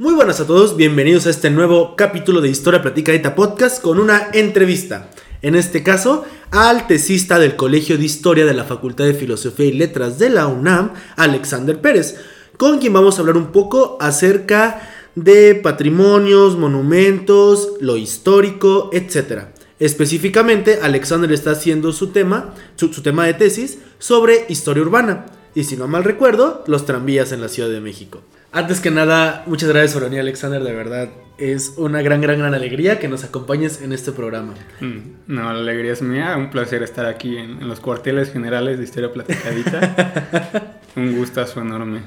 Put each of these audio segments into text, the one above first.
Muy buenas a todos, bienvenidos a este nuevo capítulo de Historia Platicadita Podcast con una entrevista. En este caso, al tesista del Colegio de Historia de la Facultad de Filosofía y Letras de la UNAM, Alexander Pérez, con quien vamos a hablar un poco acerca de patrimonios, monumentos, lo histórico, etc. Específicamente, Alexander está haciendo su tema, su, su tema de tesis sobre historia urbana y si no mal recuerdo, los tranvías en la Ciudad de México. Antes que nada, muchas gracias por venir Alexander, de verdad. Es una gran, gran, gran alegría que nos acompañes en este programa. Mm, no, la alegría es mía. Un placer estar aquí en, los cuarteles generales de Historia Platicadita. un gustazo enorme.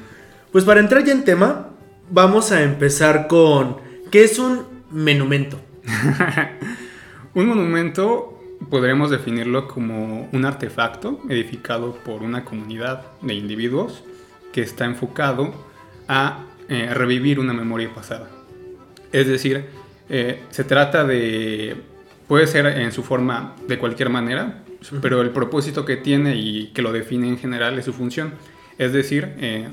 Pues para entrar ya en tema, vamos a empezar con ¿qué es un monumento? un monumento podremos definirlo como un artefacto edificado por una comunidad de individuos que está enfocado a eh, revivir una memoria pasada. Es decir, eh, se trata de, puede ser en su forma de cualquier manera, pero el propósito que tiene y que lo define en general es su función. Es decir, eh,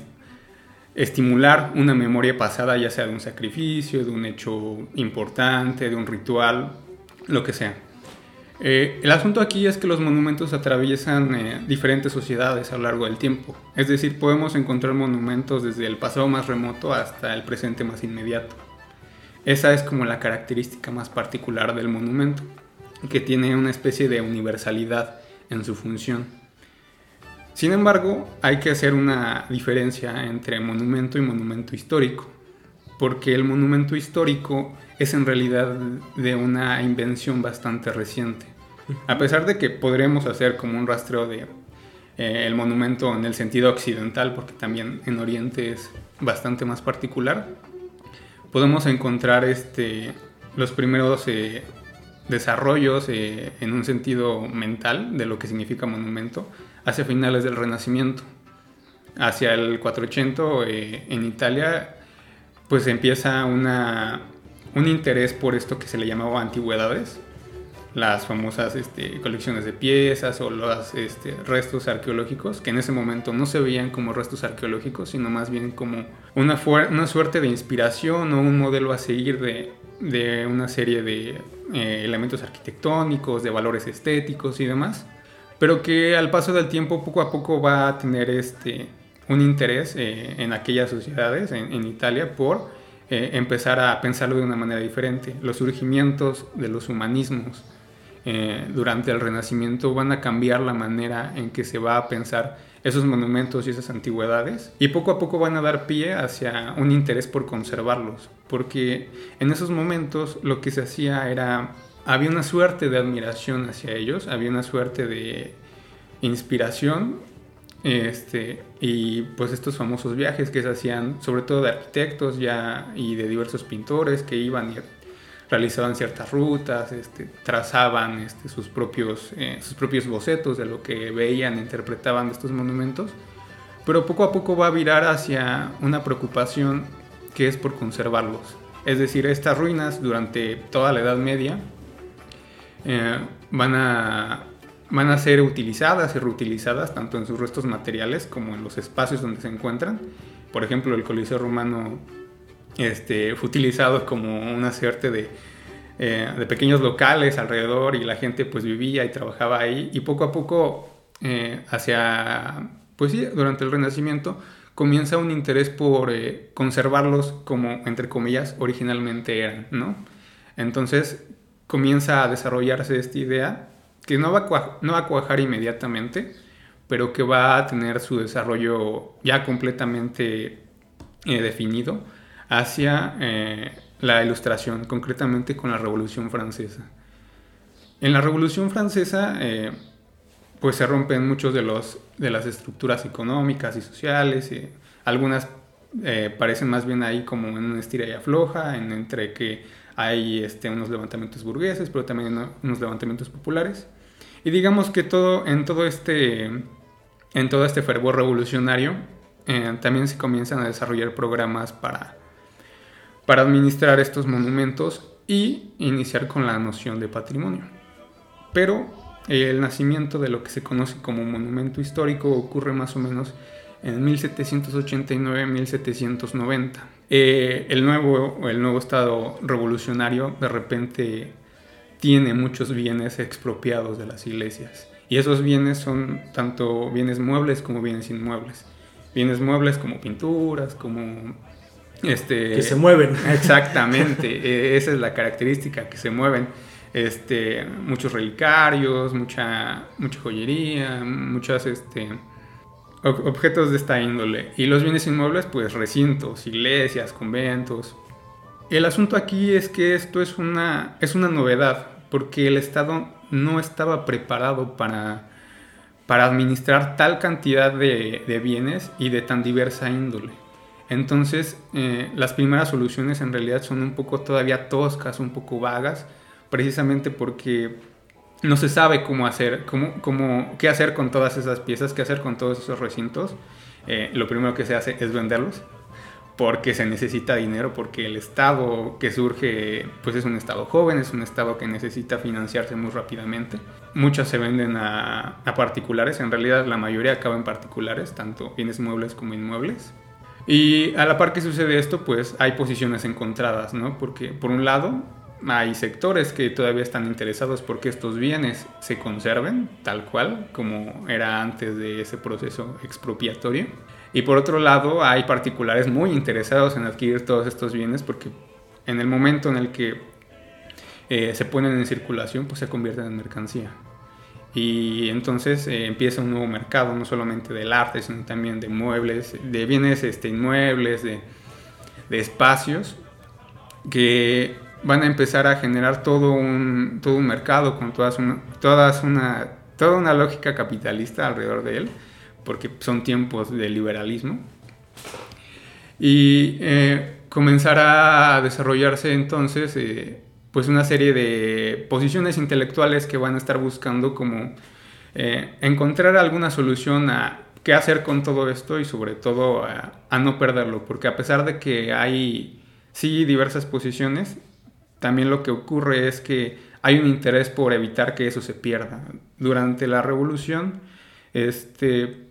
estimular una memoria pasada, ya sea de un sacrificio, de un hecho importante, de un ritual, lo que sea. Eh, el asunto aquí es que los monumentos atraviesan eh, diferentes sociedades a lo largo del tiempo. Es decir, podemos encontrar monumentos desde el pasado más remoto hasta el presente más inmediato. Esa es como la característica más particular del monumento, que tiene una especie de universalidad en su función. Sin embargo, hay que hacer una diferencia entre monumento y monumento histórico, porque el monumento histórico es en realidad de una invención bastante reciente. A pesar de que podremos hacer como un rastreo de eh, el monumento en el sentido occidental, porque también en Oriente es bastante más particular, podemos encontrar este, los primeros eh, desarrollos eh, en un sentido mental de lo que significa monumento hacia finales del Renacimiento. Hacia el 480 en Italia, pues empieza una un interés por esto que se le llamaba antigüedades, las famosas este, colecciones de piezas o los este, restos arqueológicos, que en ese momento no se veían como restos arqueológicos, sino más bien como una, una suerte de inspiración o un modelo a seguir de, de una serie de eh, elementos arquitectónicos, de valores estéticos y demás, pero que al paso del tiempo poco a poco va a tener este, un interés eh, en aquellas sociedades, en, Italia, por eh, empezar a pensarlo de una manera diferente. Los surgimientos de los humanismos eh, durante el Renacimiento van a cambiar la manera en que se va a pensar esos monumentos y esas antigüedades y poco a poco van a dar pie hacia un interés por conservarlos, porque en esos momentos lo que se hacía era, había una suerte de admiración hacia ellos, había una suerte de inspiración este, y pues estos famosos viajes que se hacían, sobre todo de arquitectos ya y de diversos pintores que iban y realizaban ciertas rutas, este, trazaban este, sus, propios, eh, sus propios bocetos de lo que veían, interpretaban de estos monumentos, pero poco a poco va a virar hacia una preocupación que es por conservarlos. Es decir, estas ruinas durante toda la Edad Media eh, van a van a ser utilizadas y reutilizadas tanto en sus restos materiales como en los espacios donde se encuentran. Por ejemplo, el Coliseo Romano este, fue utilizado como una suerte de, eh, de, pequeños locales alrededor y la gente pues vivía y trabajaba ahí y poco a poco eh, hacia, pues sí, durante el Renacimiento comienza un interés por eh, conservarlos como, entre comillas, originalmente eran, ¿no? Entonces comienza a desarrollarse esta idea que no va, a no va cuajar inmediatamente, pero que va a tener su desarrollo ya completamente eh, definido hacia eh, la ilustración, concretamente con la Revolución Francesa. En la Revolución Francesa, eh, pues se rompen muchos de, de las estructuras económicas y sociales, algunas parecen más bien ahí como en una estira y afloja, en, entre que hay este, unos levantamientos burgueses, pero también unos levantamientos populares. Y digamos que todo, en, todo este, en todo este fervor revolucionario eh, también se comienzan a desarrollar programas para, para administrar estos monumentos y iniciar con la noción de patrimonio. Pero el nacimiento de lo que se conoce como monumento histórico ocurre más o menos en 1789-1790. Eh, el, nuevo, el nuevo Estado revolucionario de repente tiene muchos bienes expropiados de las iglesias. Y esos bienes son tanto bienes muebles como bienes inmuebles. Bienes muebles como pinturas, como... Este, que se mueven. Exactamente, e, esa es la característica, que se mueven. Este, muchos relicarios, mucha, mucha joyería, muchas este, objetos de esta índole. Y los bienes inmuebles, pues recintos, iglesias, conventos. El asunto aquí es que esto es una, es una novedad, porque el Estado no estaba preparado para, para administrar tal cantidad de, bienes y de tan diversa índole. Entonces, eh, las primeras soluciones en realidad son un poco todavía toscas, un poco vagas, precisamente porque no se sabe cómo hacer, cómo, cómo, qué hacer con todas esas piezas, qué hacer con todos esos recintos. Eh, lo primero que se hace es venderlos porque se necesita dinero, porque el estado que surge pues es un estado joven, es un estado que necesita financiarse muy rápidamente. Muchas se venden a, a particulares, en realidad la mayoría acaba en particulares, tanto bienes muebles como inmuebles. Y a la par que sucede esto, pues hay posiciones encontradas, ¿no? Porque por un lado hay sectores que todavía están interesados porque estos bienes se conserven tal cual como era antes de ese proceso expropiatorio. Y por otro lado hay particulares muy interesados en adquirir todos estos bienes porque en el momento en el que eh, se ponen en circulación pues se convierten en mercancía. Y entonces eh, empieza un nuevo mercado, no solamente del arte, sino también de muebles, de bienes este, inmuebles, de, de espacios, que van a empezar a generar todo un, todo un mercado con todas una, todas una, toda una lógica capitalista alrededor de él, porque son tiempos de liberalismo. Y eh, comenzará a desarrollarse entonces eh, pues una serie de posiciones intelectuales que van a estar buscando como eh, encontrar alguna solución a qué hacer con todo esto y sobre todo a, a no perderlo, porque a pesar de que hay sí diversas posiciones, también lo que ocurre es que hay un interés por evitar que eso se pierda. Durante la revolución, este,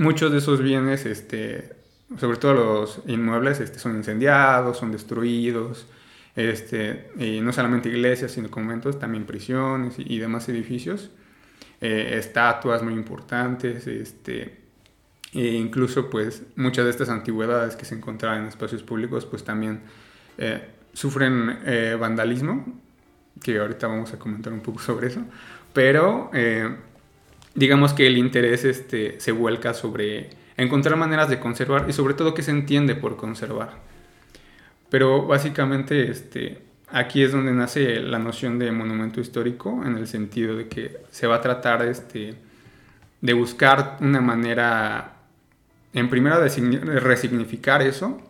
muchos de esos bienes, este, sobre todo los inmuebles, este, son incendiados, son destruidos, este, y no solamente iglesias, sino conventos, también prisiones y, demás edificios, eh, estatuas muy importantes, este, e incluso pues muchas de estas antigüedades que se encontraban en espacios públicos, pues también eh, sufren eh, vandalismo, que ahorita vamos a comentar un poco sobre eso, pero digamos que el interés este, se vuelca sobre encontrar maneras de conservar y sobre todo que se entiende por conservar. Pero básicamente este, aquí es donde nace la noción de monumento histórico, en el sentido de que se va a tratar este, de buscar una manera, en primera, de resignificar eso,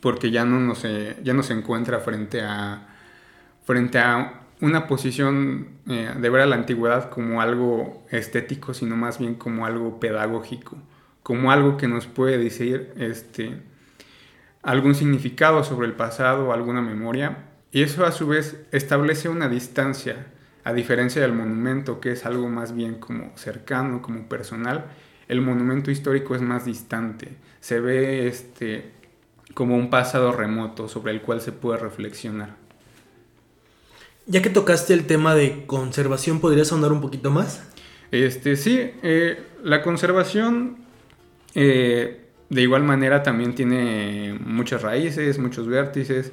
porque ya no, nos, ya no se encuentra frente a, frente a una posición eh, de ver a la antigüedad como algo estético, sino más bien como algo pedagógico, como algo que nos puede decir este, algún significado sobre el pasado, alguna memoria, y eso a su vez establece una distancia, a diferencia del monumento, que es algo más bien como cercano, como personal, el monumento histórico es más distante, se ve este, como un pasado remoto sobre el cual se puede reflexionar. Ya que tocaste el tema de conservación, ¿podrías ahondar un poquito más? Este, sí, eh, la conservación eh, de igual manera también tiene muchas raíces, muchos vértices,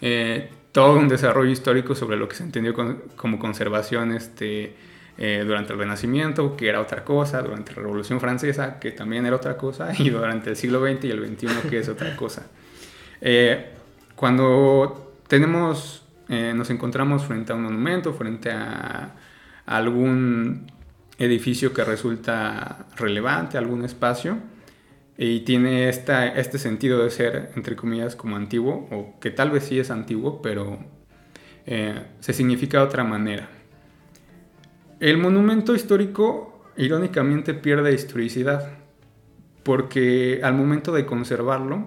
eh, todo un desarrollo histórico sobre lo que se entendió como conservación este, durante el Renacimiento, que era otra cosa, durante la Revolución Francesa, que también era otra cosa, y durante el siglo XX y el XXI, que es otra cosa. Cuando tenemos, eh, nos encontramos frente a un monumento, frente a, algún edificio que resulta relevante, algún espacio, y tiene esta, este sentido de ser, entre comillas, como antiguo, o que tal vez sí es antiguo, pero se significa de otra manera. El monumento histórico, irónicamente, pierde historicidad, porque al momento de conservarlo,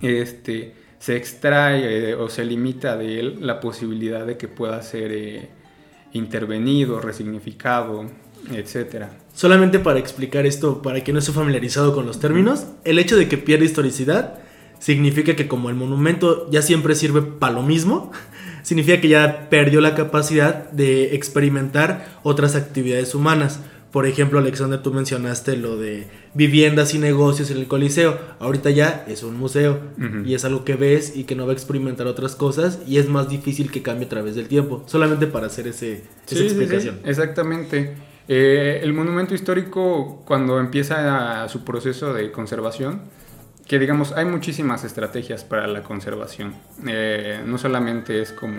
este, se extrae eh, o se limita de él la posibilidad de que pueda ser eh, intervenido, resignificado, etcétera. Solamente para explicar esto, para quien no esté familiarizado con los términos, el hecho de que pierda historicidad significa que como el monumento ya siempre sirve para lo mismo, significa que ya perdió la capacidad de experimentar otras actividades humanas. Por ejemplo, Alexander, tú mencionaste lo de viviendas y negocios en el Coliseo. Ahorita ya es un museo y es algo que ves y que no va a experimentar otras cosas y es más difícil que cambie a través del tiempo. Solamente para hacer ese, esa explicación. exactamente. Eh, el monumento histórico, cuando empieza su proceso de conservación, que digamos, hay muchísimas estrategias para la conservación. Eh, no solamente es como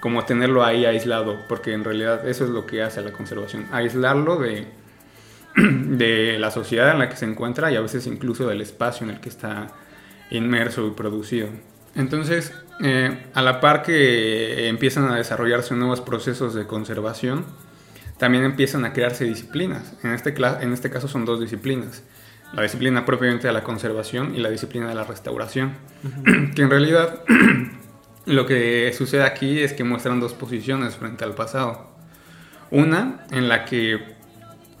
como tenerlo ahí aislado, porque en realidad eso es lo que hace la conservación, aislarlo de, de la sociedad en la que se encuentra y a veces incluso del espacio en el que está inmerso y producido. Entonces, eh, a la par que empiezan a desarrollarse nuevos procesos de conservación, también empiezan a crearse disciplinas. En este, en este caso son dos disciplinas. La disciplina propiamente de la conservación y la disciplina de la restauración. Que en realidad lo que sucede aquí es que muestran dos posiciones frente al pasado. Una en la que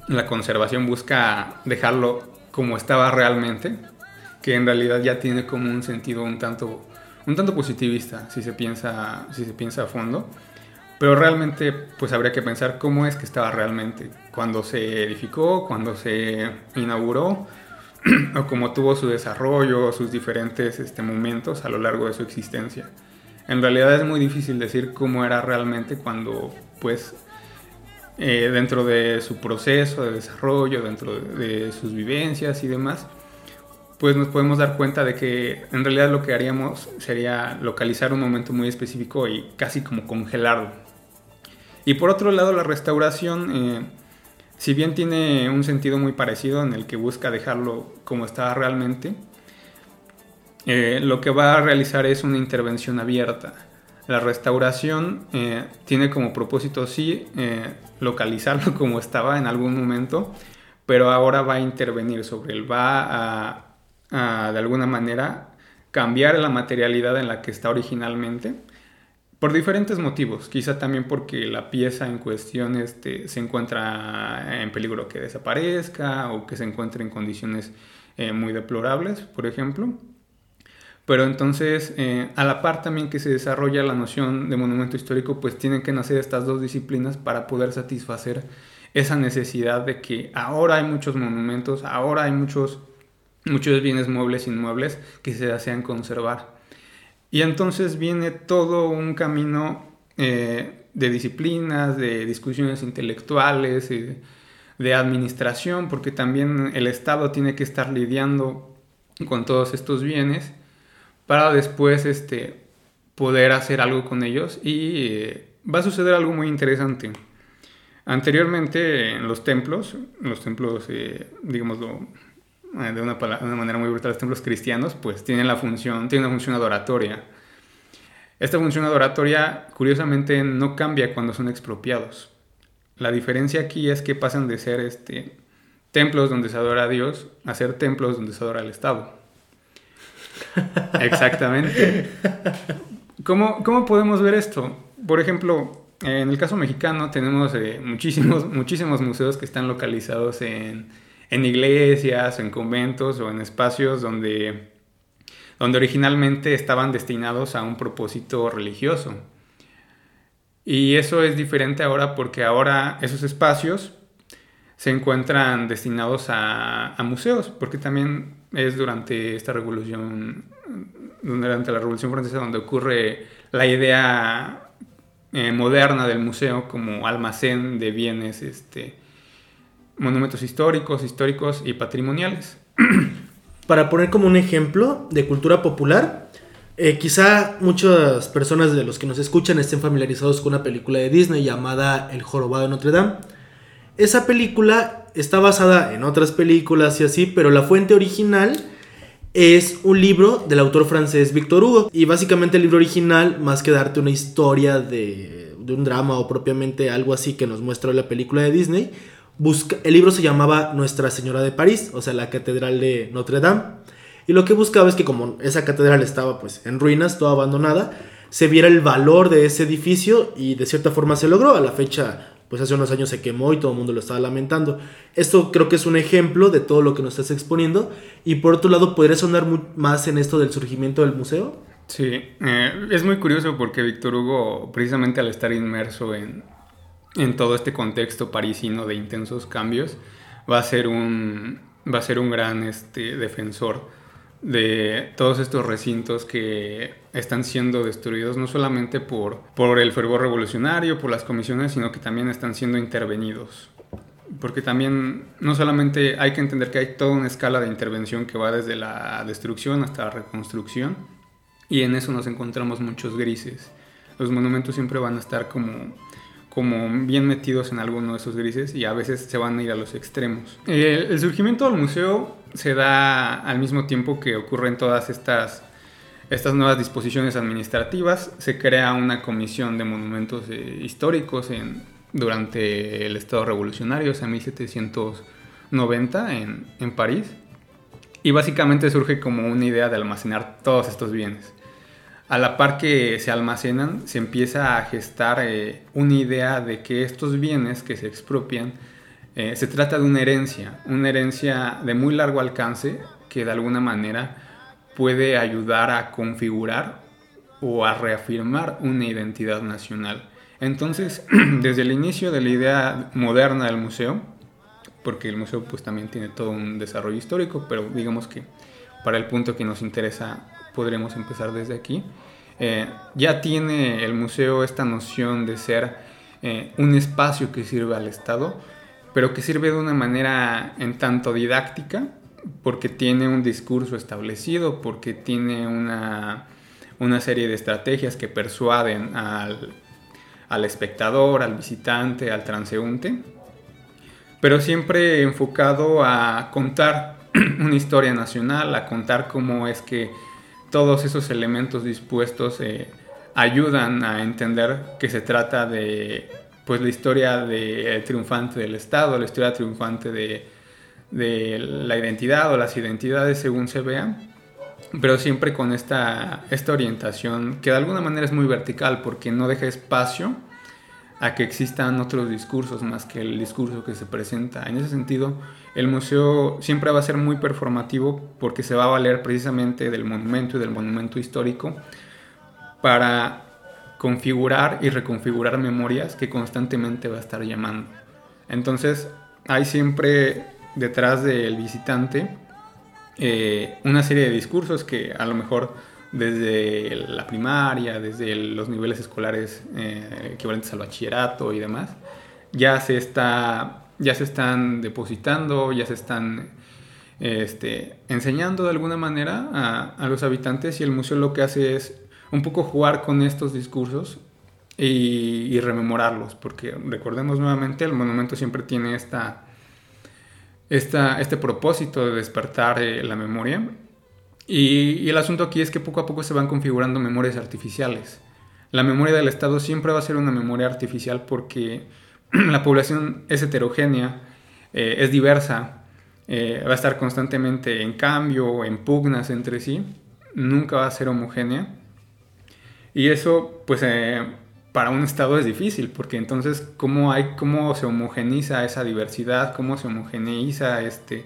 la conservación busca dejarlo como estaba realmente, que en realidad ya tiene como un sentido un tanto, un tanto positivista si se, piensa, si se piensa a fondo. Pero realmente pues habría que pensar cómo es que estaba realmente, cuando se edificó, cuando se inauguró, o cómo tuvo su desarrollo, sus diferentes este, momentos a lo largo de su existencia. En realidad es muy difícil decir cómo era realmente cuando, pues, eh, dentro de su proceso de desarrollo, dentro de sus vivencias y demás, pues nos podemos dar cuenta de que en realidad lo que haríamos sería localizar un momento muy específico y casi como congelarlo. Y por otro lado, la restauración, eh, si bien tiene un sentido muy parecido en el que busca dejarlo como estaba realmente, eh, lo que va a realizar es una intervención abierta. La restauración eh, tiene como propósito, sí, eh, localizarlo como estaba en algún momento, pero ahora va a intervenir sobre él, va a, de alguna manera, cambiar la materialidad en la que está originalmente, por diferentes motivos, quizá también porque la pieza en cuestión este, se encuentra en peligro que desaparezca o que se encuentre en condiciones muy deplorables, por ejemplo. Pero entonces, eh, a la par también que se desarrolla la noción de monumento histórico, pues tienen que nacer estas dos disciplinas para poder satisfacer esa necesidad de que ahora hay muchos monumentos, ahora hay muchos, muchos bienes muebles inmuebles que se desean conservar. Y entonces viene todo un camino eh, de disciplinas, de discusiones intelectuales, eh, de administración, porque también el Estado tiene que estar lidiando con todos estos bienes para después este, poder hacer algo con ellos y eh, va a suceder algo muy interesante. Anteriormente en los templos, los templos, eh, digámoslo eh, de una, una, manera muy brutal, los templos cristianos, pues tienen la función, tienen una función adoratoria. Esta función adoratoria, curiosamente, no cambia cuando son expropiados. La diferencia aquí es que pasan de ser este, templos donde se adora a Dios a ser templos donde se adora al Estado. Exactamente. ¿Cómo, ¿Cómo, podemos ver esto? Por ejemplo, en el caso mexicano tenemos eh, muchísimos, muchísimos museos que están localizados en, en, iglesias, en conventos o en espacios donde, donde originalmente estaban destinados a un propósito religioso. Y eso es diferente ahora porque ahora esos espacios se encuentran destinados a museos, porque también es durante esta revolución, durante la Revolución Francesa, donde ocurre la idea eh, moderna del museo como almacén de bienes, este, monumentos históricos, históricos y patrimoniales. Para poner como un ejemplo de cultura popular, eh, quizá muchas personas de los que nos escuchan estén familiarizados con una película de Disney llamada El Jorobado de Notre Dame esa película está basada en otras películas y así, pero la fuente original es un libro del autor francés Victor Hugo. Y básicamente el libro original, más que darte una historia de, un drama o propiamente algo así que nos muestra la película de Disney, busca, el libro se llamaba Nuestra Señora de París, o sea, la Catedral de Notre Dame. Y lo que buscaba es que como esa catedral estaba pues en ruinas, toda abandonada, se viera el valor de ese edificio y de cierta forma se logró. A la fecha pues hace unos años se quemó y todo el mundo lo estaba lamentando. Esto creo que es un ejemplo de todo lo que nos estás exponiendo. Y por otro lado, ¿podría sonar más en esto del surgimiento del museo? Sí, eh, es muy curioso porque Víctor Hugo, precisamente al estar inmerso en, en todo este contexto parisino de intensos cambios, va a ser un, va a ser un gran este, defensor de todos estos recintos que están siendo destruidos no solamente por, por el fervor revolucionario, por las comisiones, sino que también están siendo intervenidos. Porque también no solamente hay que entender que hay toda una escala de intervención que va desde la destrucción hasta la reconstrucción y en eso nos encontramos muchos grises. Los monumentos siempre van a estar como como bien metidos en alguno de esos grises y a veces se van a ir a los extremos. El, surgimiento del museo se da al mismo tiempo que ocurren todas estas, estas nuevas disposiciones administrativas. Se crea una comisión de monumentos eh, históricos en, durante el Estado revolucionario, o sea, 1790 en, en París. Y básicamente surge como una idea de almacenar todos estos bienes a la par que se almacenan, se empieza a gestar eh, una idea de que estos bienes que se expropian eh, se trata de una herencia, una herencia de muy largo alcance que de alguna manera puede ayudar a configurar o a reafirmar una identidad nacional. Entonces, desde el inicio de la idea moderna del museo, porque el museo pues también tiene todo un desarrollo histórico, pero digamos que para el punto que nos interesa podremos empezar desde aquí. Eh, ya tiene el museo esta noción de ser eh, un espacio que sirve al Estado, pero que sirve de una manera en tanto didáctica, porque tiene un discurso establecido, porque tiene una, una serie de estrategias que persuaden al, al espectador, al visitante, al transeúnte, pero siempre enfocado a contar una historia nacional, a contar cómo es que todos esos elementos dispuestos eh, ayudan a entender que se trata de pues la historia de, triunfante del Estado, la historia triunfante de, de, la identidad o las identidades según se vean, pero siempre con esta, esta orientación que de alguna manera es muy vertical porque no deja espacio a que existan otros discursos más que el discurso que se presenta. En ese sentido, el museo siempre va a ser muy performativo porque se va a valer precisamente del monumento y del monumento histórico para configurar y reconfigurar memorias que constantemente va a estar llamando. Entonces, hay siempre detrás del visitante eh, una serie de discursos que a lo mejor desde la primaria, desde los niveles escolares eh, equivalentes al bachillerato y demás, ya se, está, ya se están depositando, ya se están este, enseñando de alguna manera a, a, los habitantes y el museo lo que hace es un poco jugar con estos discursos y, rememorarlos, porque recordemos nuevamente, el monumento siempre tiene esta, esta este propósito de despertar eh, la memoria y, el asunto aquí es que poco a poco se van configurando memorias artificiales. La memoria del Estado siempre va a ser una memoria artificial porque la población es heterogénea, eh, es diversa, eh, va a estar constantemente en cambio, en pugnas entre sí, nunca va a ser homogénea. Y eso, pues, eh, para un Estado es difícil, porque entonces, ¿cómo, hay, cómo se homogeniza esa diversidad? ¿Cómo se homogeneiza este,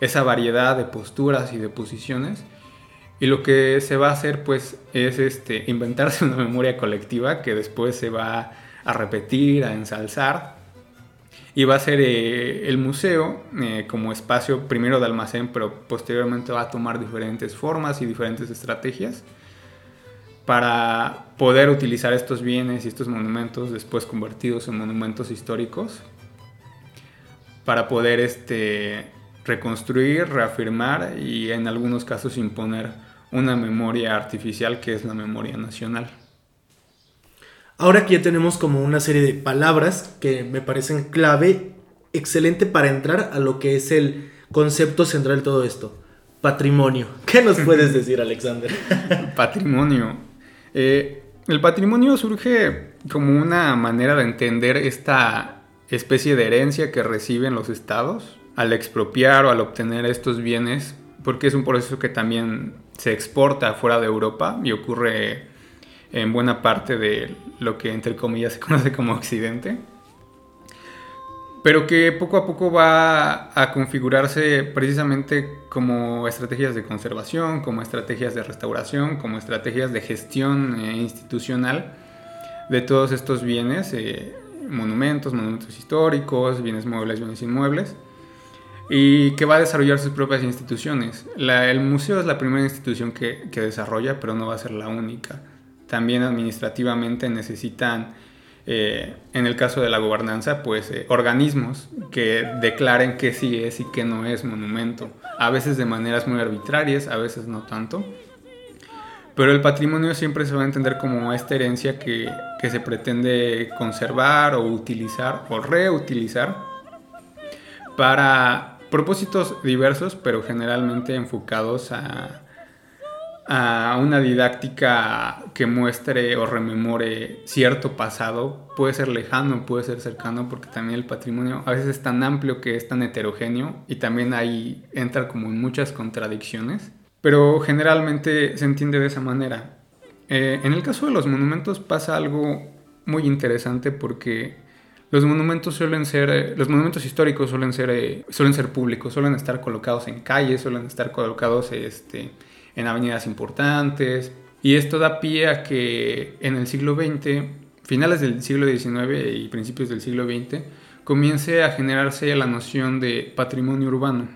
esa variedad de posturas y de posiciones? Y lo que se va a hacer pues es este, inventarse una memoria colectiva que después se va a repetir, a ensalzar. Y va a ser eh, el museo eh, como espacio primero de almacén, pero posteriormente va a tomar diferentes formas y diferentes estrategias para poder utilizar estos bienes y estos monumentos después convertidos en monumentos históricos para poder este, reconstruir, reafirmar y en algunos casos imponer una memoria artificial que es la memoria nacional. Ahora que ya tenemos como una serie de palabras que me parecen clave, excelente para entrar a lo que es el concepto central de todo esto. Patrimonio. ¿Qué nos puedes decir, Alexander? patrimonio. Eh, el patrimonio surge como una manera de entender esta especie de herencia que reciben los estados al expropiar o al obtener estos bienes, porque es un proceso que también se exporta fuera de Europa y ocurre en buena parte de lo que entre comillas se conoce como Occidente. Pero que poco a poco va a configurarse precisamente como estrategias de conservación, como estrategias de restauración, como estrategias de gestión eh, institucional de todos estos bienes, eh, monumentos, monumentos históricos, bienes muebles, bienes inmuebles, y que va a desarrollar sus propias instituciones. el museo es la primera institución que, que desarrolla, pero no va a ser la única. También administrativamente necesitan eh, en el caso de la gobernanza, pues eh, organismos que declaren que sí es y que no es monumento, a veces de maneras muy arbitrarias, a veces no tanto. Pero el patrimonio siempre se va a entender como esta herencia que, que se pretende conservar o utilizar o reutilizar para propósitos diversos, pero generalmente enfocados a, a una didáctica que muestre o rememore cierto pasado, puede ser lejano, puede ser cercano, porque también el patrimonio a veces es tan amplio que es tan heterogéneo y también ahí entra como en muchas contradicciones, pero generalmente se entiende de esa manera. Eh, en el caso de los monumentos pasa algo muy interesante porque los monumentos suelen ser, los monumentos históricos suelen ser, eh, suelen ser públicos, suelen estar colocados en calles, suelen estar colocados este, en avenidas importantes. Y esto da pie a que en el siglo XX, finales del siglo XIX y principios del siglo XX, comience a generarse la noción de patrimonio urbano.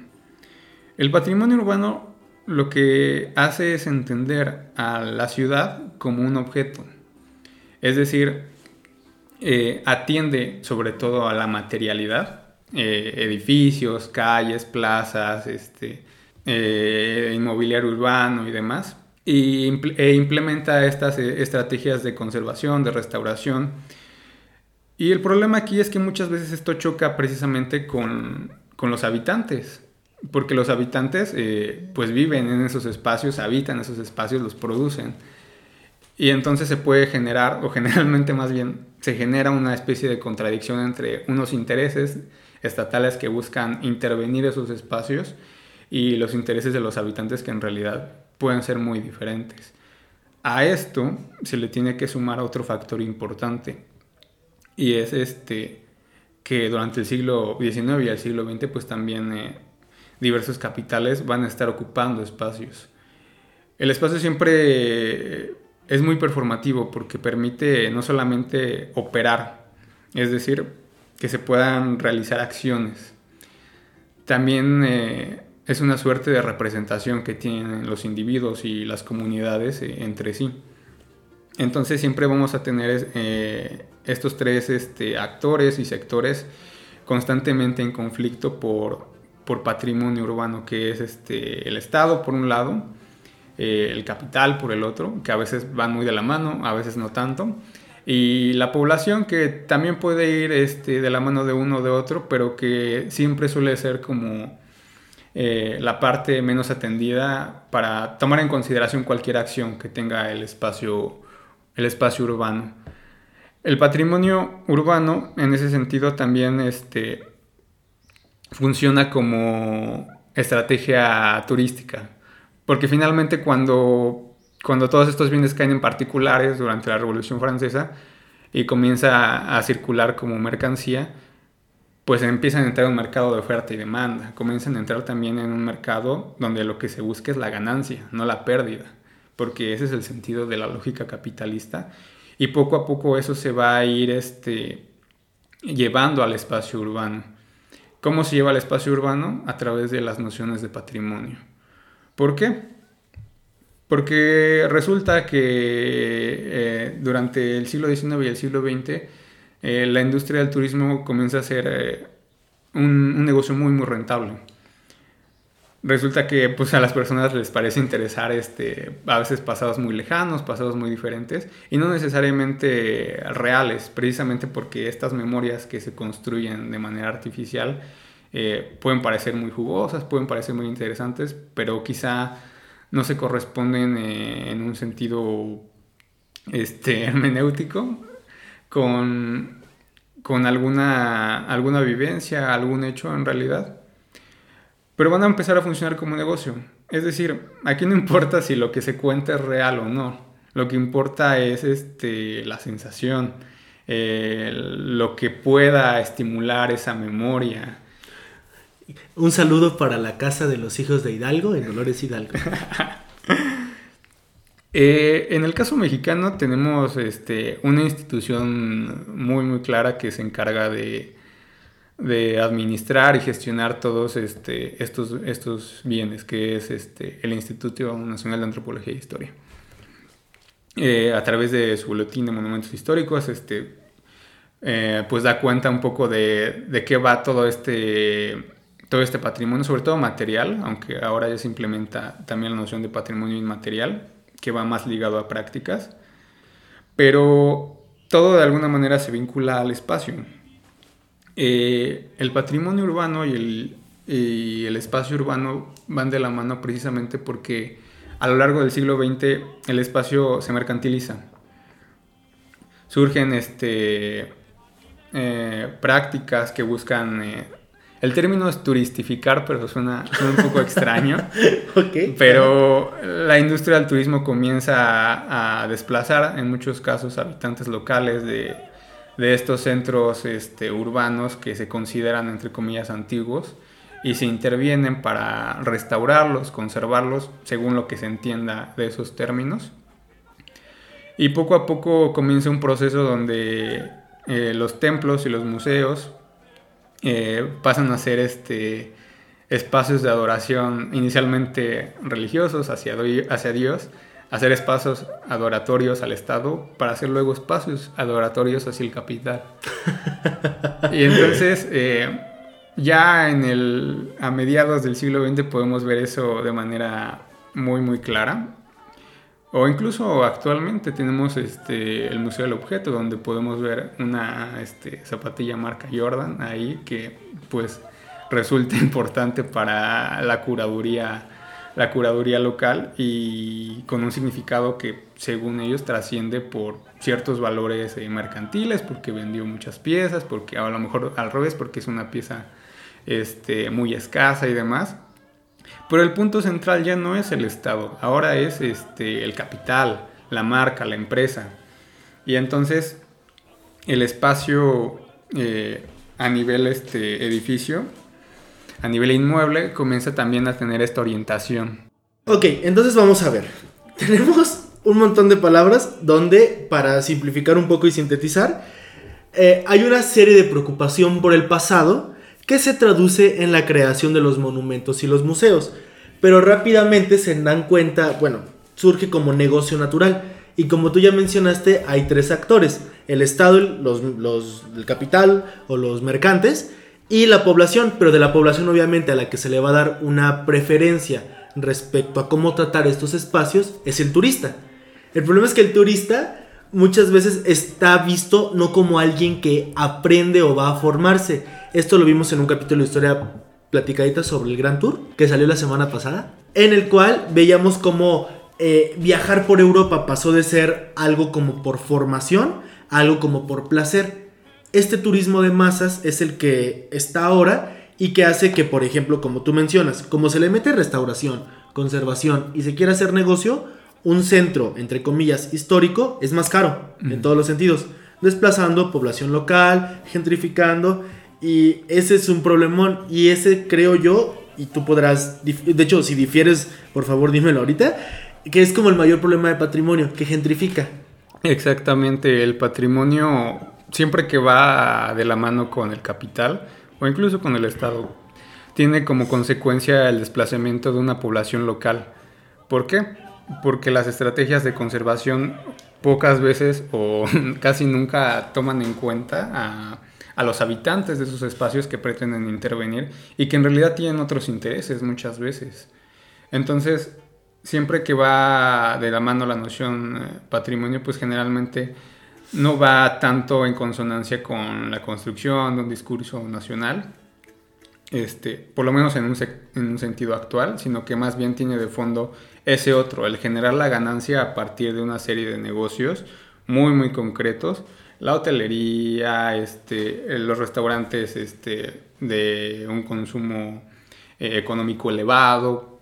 El patrimonio urbano lo que hace es entender a la ciudad como un objeto. Es decir, eh, atiende sobre todo a la materialidad, eh, edificios, calles, plazas, este, eh, inmobiliario urbano y demás, y, e implementa estas eh, estrategias de conservación, de restauración. Y el problema aquí es que muchas veces esto choca precisamente con, con los habitantes, porque los habitantes eh, pues viven en esos espacios, habitan esos espacios, los producen. Y entonces se puede generar, o generalmente más bien, se genera una especie de contradicción entre unos intereses estatales que buscan intervenir esos espacios y los intereses de los habitantes que en realidad pueden ser muy diferentes. A esto se le tiene que sumar otro factor importante y es este que durante el siglo XIX y el siglo XX pues también eh, diversos capitales van a estar ocupando espacios. El espacio siempre es muy performativo porque permite no solamente operar, es decir, que se puedan realizar acciones. También eh, es una suerte de representación que tienen los individuos y las comunidades eh, entre sí. Entonces siempre vamos a tener eh, estos tres este, actores y sectores constantemente en conflicto por, por patrimonio urbano, que es este, el Estado por un lado, eh, el capital por el otro, que a veces van muy de la mano, a veces no tanto, y la población que también puede ir este, de la mano de uno o de otro, pero que siempre suele ser como eh, la parte menos atendida para tomar en consideración cualquier acción que tenga el espacio, el espacio urbano. El patrimonio urbano, en ese sentido, también este, funciona como estrategia turística, porque finalmente cuando, cuando todos estos bienes caen en particulares durante la Revolución Francesa y comienza a circular como mercancía, pues empiezan a entrar en un mercado de oferta y demanda, comienzan a entrar también en un mercado donde lo que se busca es la ganancia, no la pérdida, porque ese es el sentido de la lógica capitalista y poco a poco eso se va a ir este, llevando al espacio urbano. ¿Cómo se lleva al espacio urbano? A través de las nociones de patrimonio. ¿Por qué? Porque resulta que eh, durante el siglo XIX y el siglo XX eh, la industria del turismo comienza a ser eh, un, negocio muy, muy rentable. Resulta que pues, a las personas les parece interesar este, a veces pasados muy lejanos, pasados muy diferentes y no necesariamente reales, precisamente porque estas memorias que se construyen de manera artificial eh, pueden parecer muy jugosas, pueden parecer muy interesantes, pero quizá no se corresponden en un sentido este, hermenéutico con, con alguna, alguna vivencia, algún hecho en realidad. Pero van a empezar a funcionar como negocio. Es decir, aquí no importa si lo que se cuenta es real o no. Lo que importa es este, la sensación, eh, lo que pueda estimular esa memoria. Un saludo para la casa de los hijos de Hidalgo en Dolores Hidalgo. Eh, en el caso mexicano tenemos este, una institución muy muy clara que se encarga de, administrar y gestionar todos este, estos, bienes, que es este, el Instituto Nacional de Antropología e Historia. Eh, a través de su boletín de monumentos históricos, eh, pues da cuenta un poco de, de, qué va todo este, todo este patrimonio, sobre todo material, aunque ahora ya se implementa también la noción de patrimonio inmaterial, que va más ligado a prácticas, pero todo de alguna manera se vincula al espacio. Eh, el patrimonio urbano y el, el espacio urbano van de la mano precisamente porque a lo largo del siglo XX el espacio se mercantiliza. Surgen este, eh, prácticas que buscan... Eh, el término es turistificar, pero suena, un poco extraño. Pero la industria del turismo comienza a, desplazar en muchos casos habitantes locales de, estos centros este, urbanos que se consideran entre comillas antiguos y se intervienen para restaurarlos, conservarlos, según lo que se entienda de esos términos. Y poco a poco comienza un proceso donde eh, los templos y los museos eh, pasan a ser este, espacios de adoración inicialmente religiosos hacia, hacia Dios, a ser espacios adoratorios al Estado, para hacer luego espacios adoratorios hacia el capital. y entonces... Eh, ya en el, a mediados del siglo XX podemos ver eso de manera muy muy clara. O incluso actualmente tenemos este, el Museo del Objeto, donde podemos ver una este, zapatilla marca Jordan ahí que pues resulta importante para la curaduría, la curaduría local y con un significado que según ellos trasciende por ciertos valores eh, mercantiles, porque vendió muchas piezas, porque a lo mejor al revés, porque es una pieza este, muy escasa y demás. Pero el punto central ya no es el Estado, ahora es este, el capital, la marca, la empresa. Y entonces el espacio eh, a nivel este, edificio, a nivel inmueble, comienza también a tener esta orientación. Ok, entonces vamos a ver. Tenemos un montón de palabras donde, para simplificar un poco y sintetizar, eh, hay una serie de preocupación por el pasado que se traduce en la creación de los monumentos y los museos. Pero rápidamente se dan cuenta, bueno, surge como negocio natural. Y como tú ya mencionaste, hay tres actores. El Estado, los, el capital o los mercantes y la población. Pero de la población obviamente a la que se le va a dar una preferencia respecto a cómo tratar estos espacios es el turista. El problema es que el turista muchas veces está visto no como alguien que aprende o va a formarse, esto lo vimos en un capítulo de historia platicadita sobre el Gran Tour que salió la semana pasada, en el cual veíamos cómo eh, viajar por Europa pasó de ser algo como por formación a algo como por placer. Este turismo de masas es el que está ahora y que hace que, por ejemplo, como tú mencionas, como se le mete restauración, conservación y se quiere hacer negocio, un centro, entre comillas, histórico es más caro en todos los sentidos, desplazando población local, gentrificando y ese es un problemón. Y ese creo yo, y tú podrás, de hecho, si difieres, por favor dímelo ahorita, que es como el mayor problema de patrimonio, que gentrifica. Exactamente, el patrimonio siempre que va de la mano con el capital o incluso con el Estado, tiene como consecuencia el desplazamiento de una población local. ¿Por qué? Porque las estrategias de conservación pocas veces o casi nunca toman en cuenta a los habitantes de esos espacios que pretenden intervenir y que en realidad tienen otros intereses muchas veces. Entonces, siempre que va de la mano la noción eh, patrimonio, pues generalmente no va tanto en consonancia con la construcción de un discurso nacional, este, por lo menos en un, en un, sentido actual, sino que más bien tiene de fondo ese otro, el generar la ganancia a partir de una serie de negocios muy, muy concretos la hotelería, este, los restaurantes este, de un consumo eh, económico elevado.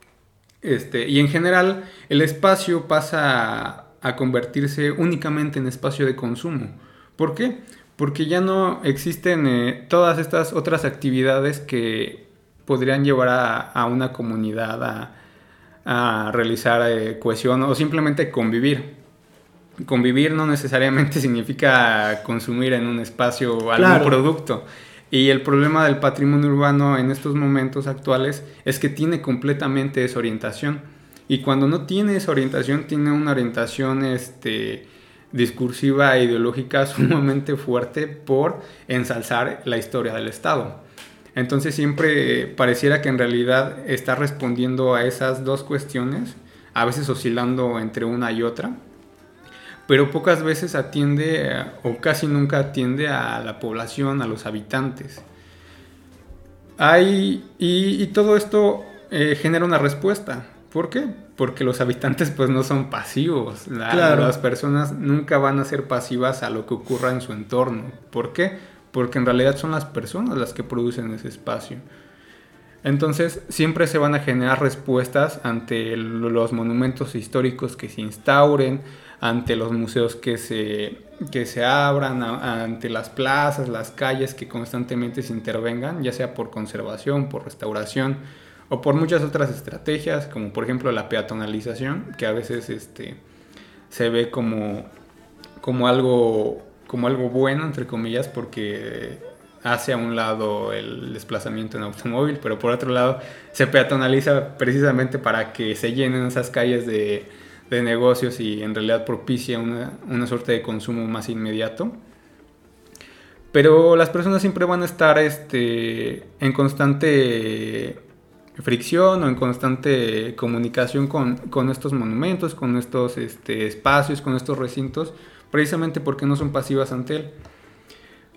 Este, y en general el espacio pasa a, convertirse únicamente en espacio de consumo, ¿Por qué? Porque ya no existen eh, todas estas otras actividades que podrían llevar a, una comunidad a, realizar eh, cohesión o simplemente convivir. Convivir no necesariamente significa consumir en un espacio algún producto. Y el problema del patrimonio urbano en estos momentos actuales es que tiene completamente esa orientación. Y cuando no tiene esa orientación, tiene una orientación este, discursiva e ideológica sumamente fuerte por ensalzar la historia del Estado. Entonces siempre pareciera que en realidad está respondiendo a esas dos cuestiones, a veces oscilando entre una y otra, pero pocas veces atiende o casi nunca atiende a la población, a los habitantes. Hay, y, todo esto eh, genera una respuesta. ¿Por qué? Porque los habitantes pues no son pasivos. Las personas nunca van a ser pasivas a lo que ocurra en su entorno. ¿Por qué? Porque en realidad son las personas las que producen ese espacio. Entonces siempre se van a generar respuestas ante los monumentos históricos que se instauren, ante los museos que se, que se abran, ante las plazas, las calles que constantemente se intervengan, ya sea por conservación, por restauración o por muchas otras estrategias, como por ejemplo la peatonalización, que a veces este, se ve como, como, algo, como algo bueno, entre comillas, porque hace a un lado el desplazamiento en automóvil, pero por otro lado se peatonaliza precisamente para que se llenen esas calles de de negocios y en realidad propicia una, una suerte de consumo más inmediato. Pero las personas siempre van a estar este, en constante fricción o en constante comunicación con, con estos monumentos, con estos este, espacios, con estos recintos, precisamente porque no son pasivas ante él.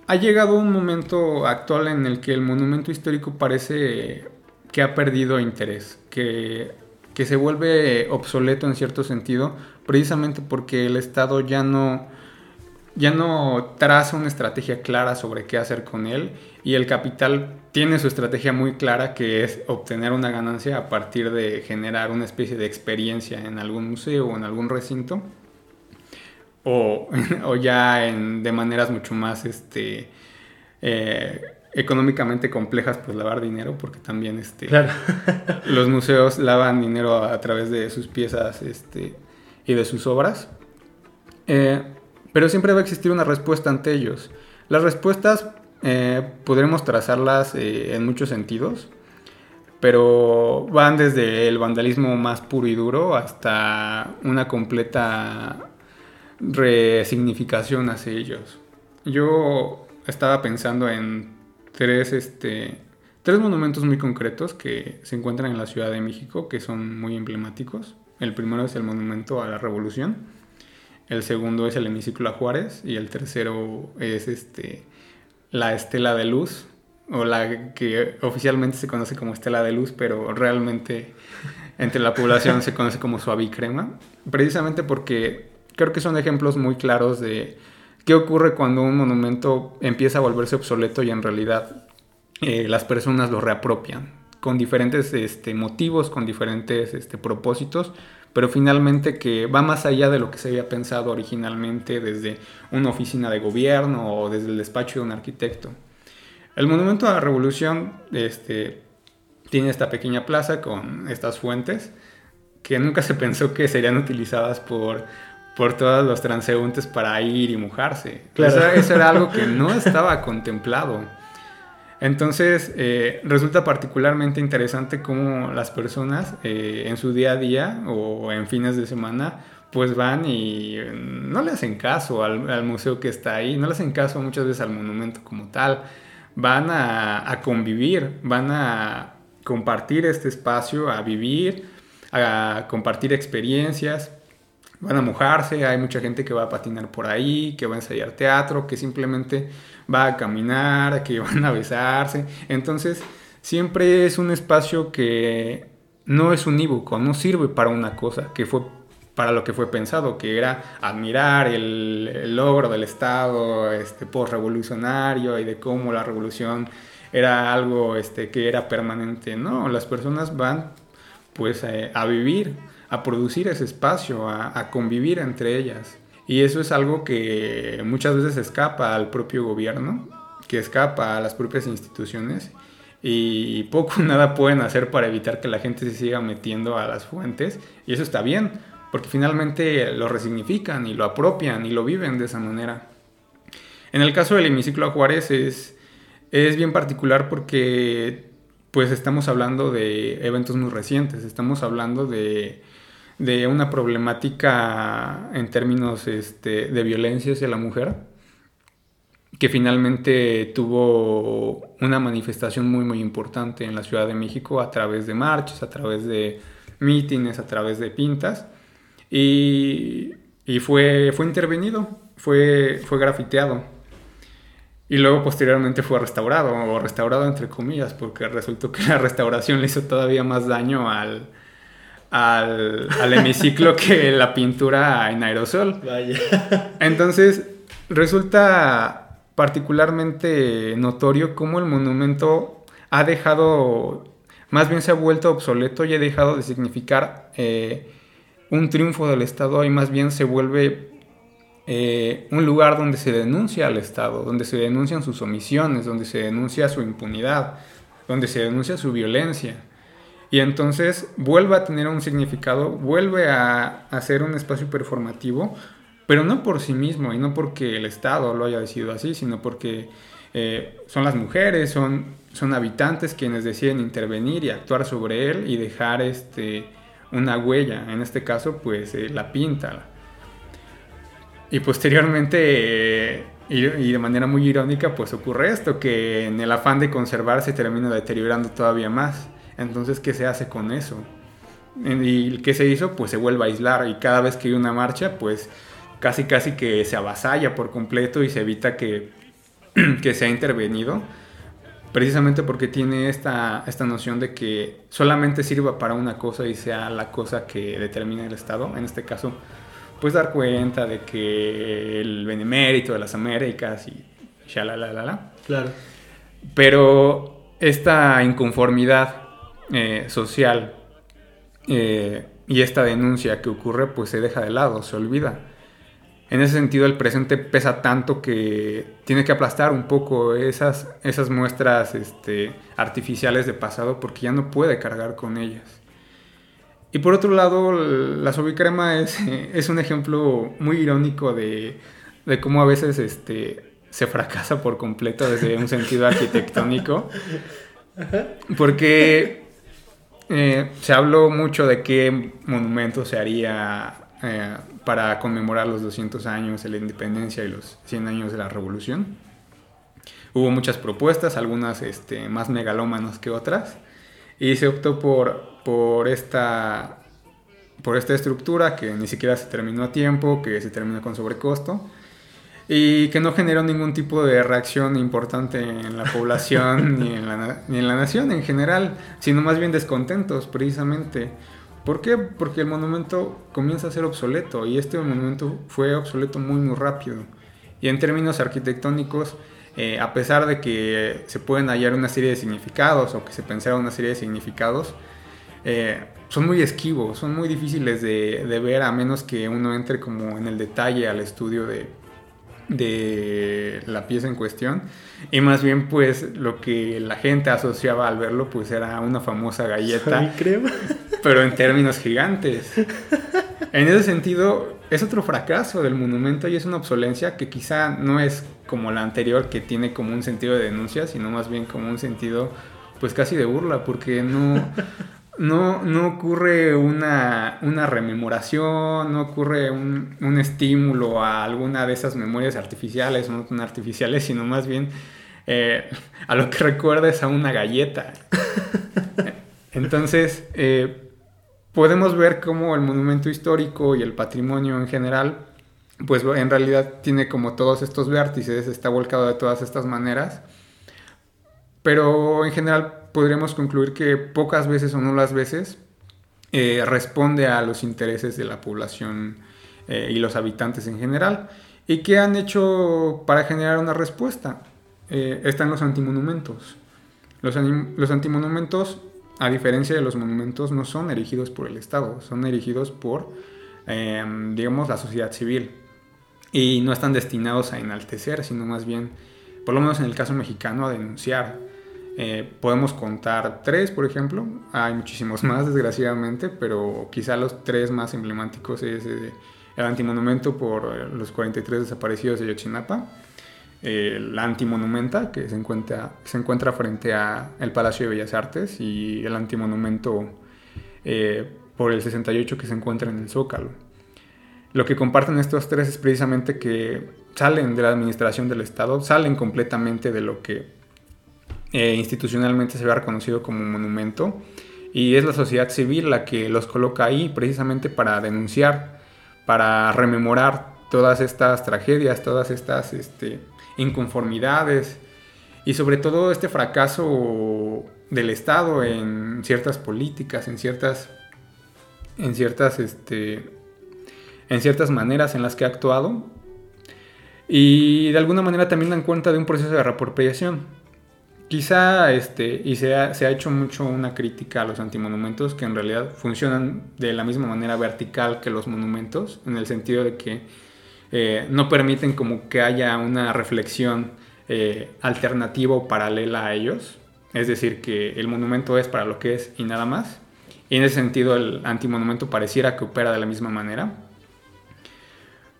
Ha llegado un momento actual en el que el monumento histórico parece que ha perdido interés, que que se vuelve obsoleto en cierto sentido, precisamente porque el Estado ya no, ya no traza una estrategia clara sobre qué hacer con él y el capital tiene su estrategia muy clara que es obtener una ganancia a partir de generar una especie de experiencia en algún museo o en algún recinto o, o ya en, de maneras mucho más este, eh, económicamente complejas, pues lavar dinero, porque también este, los museos lavan dinero a, través de sus piezas este, y de sus obras. Eh, pero siempre va a existir una respuesta ante ellos. Las respuestas eh, podremos trazarlas eh, en muchos sentidos, pero van desde el vandalismo más puro y duro hasta una completa resignificación hacia ellos. Yo estaba pensando en tres, este, tres monumentos muy concretos que se encuentran en la Ciudad de México, que son muy emblemáticos. El primero es el Monumento a la Revolución, el segundo es el Hemiciclo a Juárez y el tercero es este, la Estela de Luz, o la que oficialmente se conoce como Estela de Luz, pero realmente entre la población se conoce como Suavicrema, precisamente porque creo que son ejemplos muy claros de ¿Qué ocurre cuando un monumento empieza a volverse obsoleto y en realidad eh, las personas lo reapropian? Con diferentes este, motivos, con diferentes este, propósitos, pero finalmente que va más allá de lo que se había pensado originalmente desde una oficina de gobierno o desde el despacho de un arquitecto. El Monumento a la Revolución este, tiene esta pequeña plaza con estas fuentes que nunca se pensó que serían utilizadas por por todos los transeúntes para ir y mojarse. Eso, era algo que no estaba contemplado. Entonces, eh, resulta particularmente interesante cómo las personas eh, en su día a día o en fines de semana, pues van y no le hacen caso al, museo que está ahí, no le hacen caso muchas veces al monumento como tal. Van a convivir, van a compartir este espacio, a vivir, a compartir experiencias van a mojarse, hay mucha gente que va a patinar por ahí, que va a ensayar teatro, que simplemente va a caminar, que van a besarse. Entonces, siempre es un espacio que no es unívoco, no sirve para una cosa, que fue para lo que fue pensado, que era admirar el, logro del Estado este, post-revolucionario y de cómo la revolución era algo este, que era permanente. No, las personas van pues eh, a vivir a producir ese espacio, a, convivir entre ellas. Y eso es algo que muchas veces escapa al propio gobierno, que escapa a las propias instituciones y poco nada pueden hacer para evitar que la gente se siga metiendo a las fuentes. Y eso está bien, porque finalmente lo resignifican y lo apropian y lo viven de esa manera. En el caso del hemiciclo a es, es bien particular porque pues estamos hablando de eventos muy recientes, estamos hablando de, de una problemática en términos este, de violencia hacia la mujer que finalmente tuvo una manifestación muy muy importante en la Ciudad de México a través de marchas, a través de mítines, a través de pintas y, y fue, fue intervenido, fue, fue grafiteado. Y luego posteriormente fue restaurado, o restaurado entre comillas, porque resultó que la restauración le hizo todavía más daño al, al, al hemiciclo que la pintura en aerosol. Vaya. Entonces, resulta particularmente notorio cómo el monumento ha dejado, más bien se ha vuelto obsoleto y ha dejado de significar eh, un triunfo del Estado y más bien se vuelve eh, un lugar donde se denuncia al Estado, donde se denuncian sus omisiones, donde se denuncia su impunidad, donde se denuncia su violencia. Y entonces vuelve a tener un significado, vuelve a, a ser un espacio performativo pero no por sí mismo y no porque el Estado lo haya decidido así, sino porque eh, son las mujeres, son, son habitantes quienes deciden intervenir y actuar sobre él y dejar este, una huella, en este caso pues eh, la pinta. Y posteriormente, eh, y, y, de manera muy irónica, pues ocurre esto, que en el afán de conservar se termina deteriorando todavía más. Entonces, ¿qué se hace con eso? Y ¿qué se hizo? Pues se vuelve a aislar y cada vez que hay una marcha, pues casi casi que se avasalla por completo y se evita que, que sea intervenido, precisamente porque tiene esta, esta noción de que solamente sirva para una cosa y sea la cosa que determina el Estado, en este caso, pues dar cuenta de que el benemérito de las Américas y la Claro. Pero esta inconformidad eh, social eh, y esta denuncia que ocurre, pues se deja de lado, se olvida en ese sentido el presente pesa tanto que tiene que aplastar un poco esas, esas muestras este, artificiales de pasado porque ya no puede cargar con ellas. Y por otro lado, la sobicrema es, es un ejemplo muy irónico de, de cómo a veces este, se fracasa por completo desde un sentido arquitectónico. Porque eh, se habló mucho de qué monumento se haría eh, para conmemorar los 200 años de la independencia y los 100 años de la revolución. Hubo muchas propuestas, algunas este, más megalómanas que otras, y se optó por, por, esta, por esta estructura que ni siquiera se terminó a tiempo, que se terminó con sobrecosto y que no generó ningún tipo de reacción importante en la población ni, en la, ni en la nación en general, sino más bien descontentos precisamente ¿Por qué? Porque el monumento comienza a ser obsoleto y este monumento fue obsoleto muy muy rápido. Y en términos arquitectónicos, eh, a pesar de que se pueden hallar una serie de significados o que se pensara una serie de significados, eh, son muy esquivos, son muy difíciles de, de, ver a menos que uno entre como en el detalle al estudio de, de la pieza en cuestión. Y más bien pues lo que la gente asociaba al verlo pues era una famosa galleta crema. pero en términos gigantes. En ese sentido es otro fracaso del monumento y es una obsolencia que quizá no es como la anterior que tiene como un sentido de denuncia sino más bien como un sentido pues casi de burla porque no no, no ocurre una, una, rememoración, no ocurre un, un, estímulo a alguna de esas memorias artificiales, no son artificiales, sino más bien eh, a lo que recuerda es a una galleta. Entonces, eh, podemos ver cómo el monumento histórico y el patrimonio en general, pues en realidad tiene como todos estos vértices, está volcado de todas estas maneras, pero en general podríamos concluir que pocas veces o no las veces eh, responde a los intereses de la población eh, y los habitantes en general. ¿Y qué han hecho para generar una respuesta? Eh, están los antimonumentos. Los, los antimonumentos, a diferencia de los monumentos, no son erigidos por el Estado, son erigidos por, em, digamos, la sociedad civil. y no están destinados a enaltecer, sino más bien, por lo menos en el caso mexicano, a denunciar. Eh, podemos contar tres, por ejemplo. Hay muchísimos más, desgraciadamente, pero quizá los tres más emblemáticos es eh, el antimonumento por eh, los 43 desaparecidos de Yochinapa, la antimonumenta que se encuentra, se encuentra frente al Palacio de Bellas Artes y el antimonumento por el 68 que se encuentra en el Zócalo. Lo que comparten estos tres es precisamente que salen de la administración del Estado, salen completamente de lo que eh, institucionalmente se ve reconocido como un monumento y es la sociedad civil la que los coloca ahí precisamente para denunciar, para rememorar todas estas tragedias, todas estas este, inconformidades y sobre todo este fracaso del Estado en ciertas políticas, en ciertas, en ciertas, este, en ciertas maneras en las que ha actuado y de alguna manera también dan cuenta de un proceso de reapropiación Quizá, este, y se ha, se ha, hecho mucho una crítica a los antimonumentos que en realidad funcionan de la misma manera vertical que los monumentos, en el sentido de que eh, no permiten como que haya una reflexión eh, alternativa o paralela a ellos. Es decir, que el monumento es para lo que es y nada más. Y en ese sentido el antimonumento pareciera que opera de la misma manera.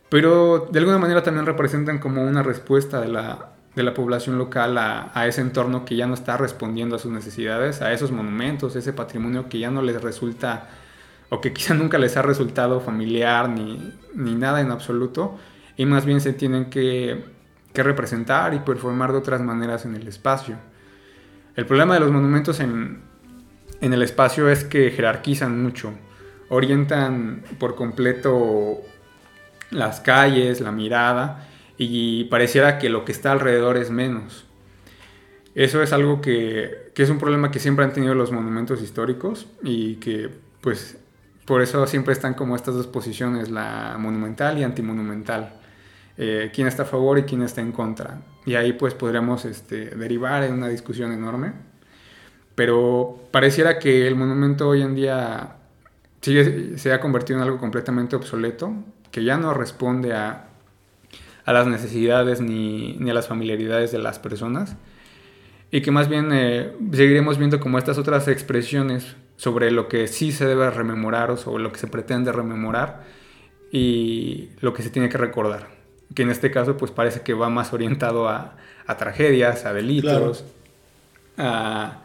Pero de alguna manera también representan como una respuesta de la de la población local a, ese entorno que ya no está respondiendo a sus necesidades, a esos monumentos, ese patrimonio que ya no les resulta o que quizá nunca les ha resultado familiar ni, nada en absoluto, y más bien se tienen que, representar y performar de otras maneras en el espacio. El problema de los monumentos en, en el espacio es que jerarquizan mucho, orientan por completo las calles, la mirada, y pareciera que lo que está alrededor es menos. Eso es algo que, es un problema que siempre han tenido los monumentos históricos y que pues por eso siempre están como estas dos posiciones, la monumental y antimonumental. Eh, quién está a favor y quién está en contra. Y ahí pues podríamos este, derivar en una discusión enorme. Pero pareciera que el monumento hoy en día se ha convertido en algo completamente obsoleto, que ya no responde a, a las necesidades ni, a las familiaridades de las personas y que más bien eh, seguiremos viendo como estas otras expresiones sobre lo que sí se debe rememorar o sobre lo que se pretende rememorar y lo que se tiene que recordar. Que en este caso pues parece que va más orientado a, tragedias, a delitos, a,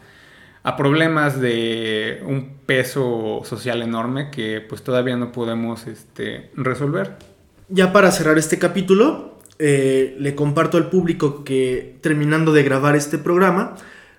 problemas de un peso social enorme que pues todavía no podemos este, resolver. Ya para cerrar este capítulo, eh, le comparto al público que terminando de grabar este programa,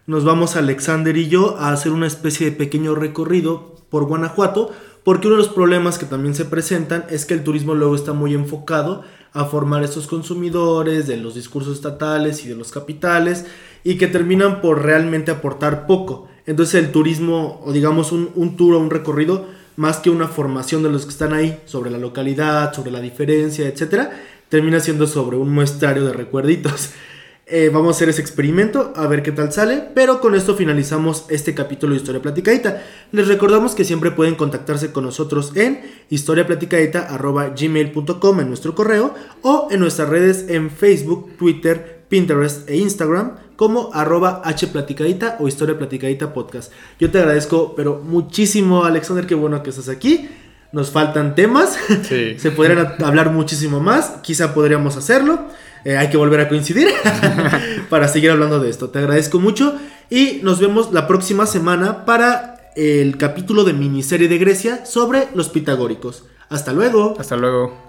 nos vamos Alexander y yo a hacer una especie de pequeño recorrido por Guanajuato, porque uno de los problemas que también se presentan es que el turismo luego está muy enfocado a formar estos consumidores de los discursos estatales y de los capitales y que terminan por realmente aportar poco. Entonces el turismo, o digamos un, un tour o un recorrido, más que una formación de los que están ahí sobre la localidad, sobre la diferencia, etcétera, termina siendo sobre un muestrario de recuerditos. Eh, vamos a hacer ese experimento, a ver qué tal sale, pero con esto finalizamos este capítulo de Historia Platicadita. Les recordamos que siempre pueden contactarse con nosotros en historiaplaticadita.gmail.com en nuestro correo o en nuestras redes en Facebook, Twitter, Pinterest e Instagram como arroba hplaticadita o historia platicadita podcast. Yo te agradezco, pero muchísimo Alexander, qué bueno que estás aquí nos faltan temas, se podrían hablar muchísimo más, quizá podríamos hacerlo, eh, hay que volver a coincidir para seguir hablando de esto. Te agradezco mucho y nos vemos la próxima semana para el capítulo de miniserie de Grecia sobre los pitagóricos. Hasta luego. Hasta luego.